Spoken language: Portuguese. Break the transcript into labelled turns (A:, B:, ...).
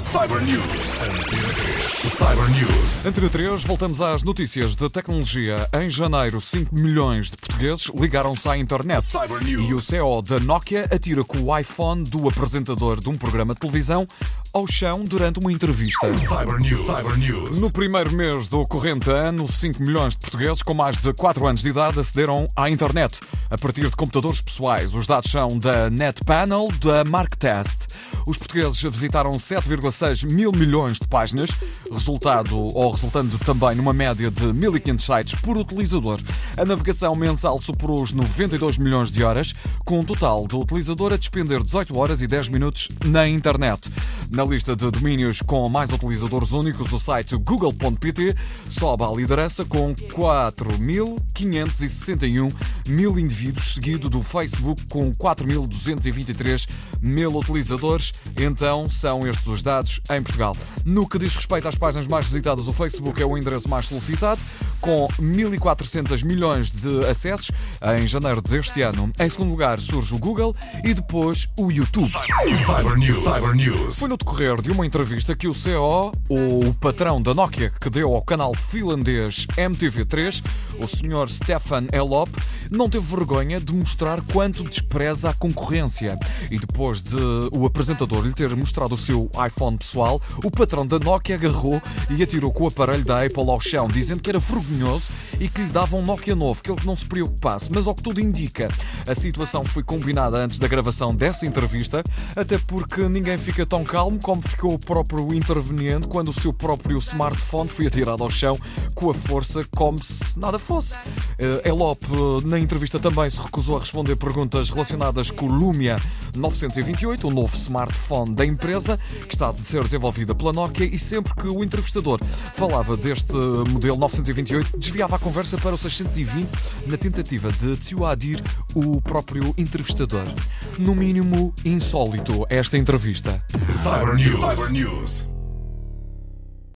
A: Cyber News. Antena 3. Cyber News.
B: Entre 3, voltamos às notícias de tecnologia. Em janeiro, 5 milhões de portugueses ligaram-se à internet.
A: Cyber News.
B: E o CEO da Nokia atira com o iPhone do apresentador de um programa de televisão ao chão durante uma entrevista.
A: Cyber News. Cyber News.
B: No primeiro mês do corrente ano, 5 milhões de portugueses com mais de 4 anos de idade acederam à internet a partir de computadores pessoais. Os dados são da NetPanel, da MarkTest. Os portugueses visitaram 7,6 mil milhões de páginas, resultado ou resultando também numa média de 1.500 sites por utilizador. A navegação mensal superou os 92 milhões de horas, com um total de utilizador a despender 18 horas e 10 minutos na internet. Na lista de domínios com mais utilizadores únicos, o site google.pt sobe à liderança com 4.561 mil indivíduos, seguido do Facebook com 4.223 mil utilizadores. Então, são estes os dados em Portugal. No que diz respeito às páginas mais visitadas, o Facebook é o endereço mais solicitado, com 1.400 milhões de acessos em janeiro deste ano. Em segundo lugar surge o Google e depois o YouTube.
A: Cyber News. Cyber News.
B: Foi no decorrer de uma entrevista que o CEO, o patrão da Nokia, que deu ao canal finlandês MTV3, o Sr. Stefan Elop, não teve vergonha de mostrar quanto despreza a concorrência. E depois de o apresentador lhe ter mostrado o seu iPhone pessoal, o patrão da Nokia agarrou e atirou com o aparelho da Apple ao chão, dizendo que era vergonhoso e que lhe dava um Nokia novo, que ele não se preocupasse. Mas ao que tudo indica, a situação foi combinada antes da gravação dessa entrevista, até porque ninguém fica tão calmo como ficou o próprio interveniente quando o seu próprio smartphone foi atirado ao chão com a força como se nada fosse. Elop, eh, na entrevista, também se recusou a responder perguntas relacionadas com o Lumia 928, o novo smartphone da empresa, que está a ser desenvolvida pela Nokia, e sempre que o entrevistador falava deste modelo 928, desviava a conversa para o 620 na tentativa de dissuadir o próprio entrevistador. No mínimo, insólito esta entrevista.
A: Cyber News. Cyber News.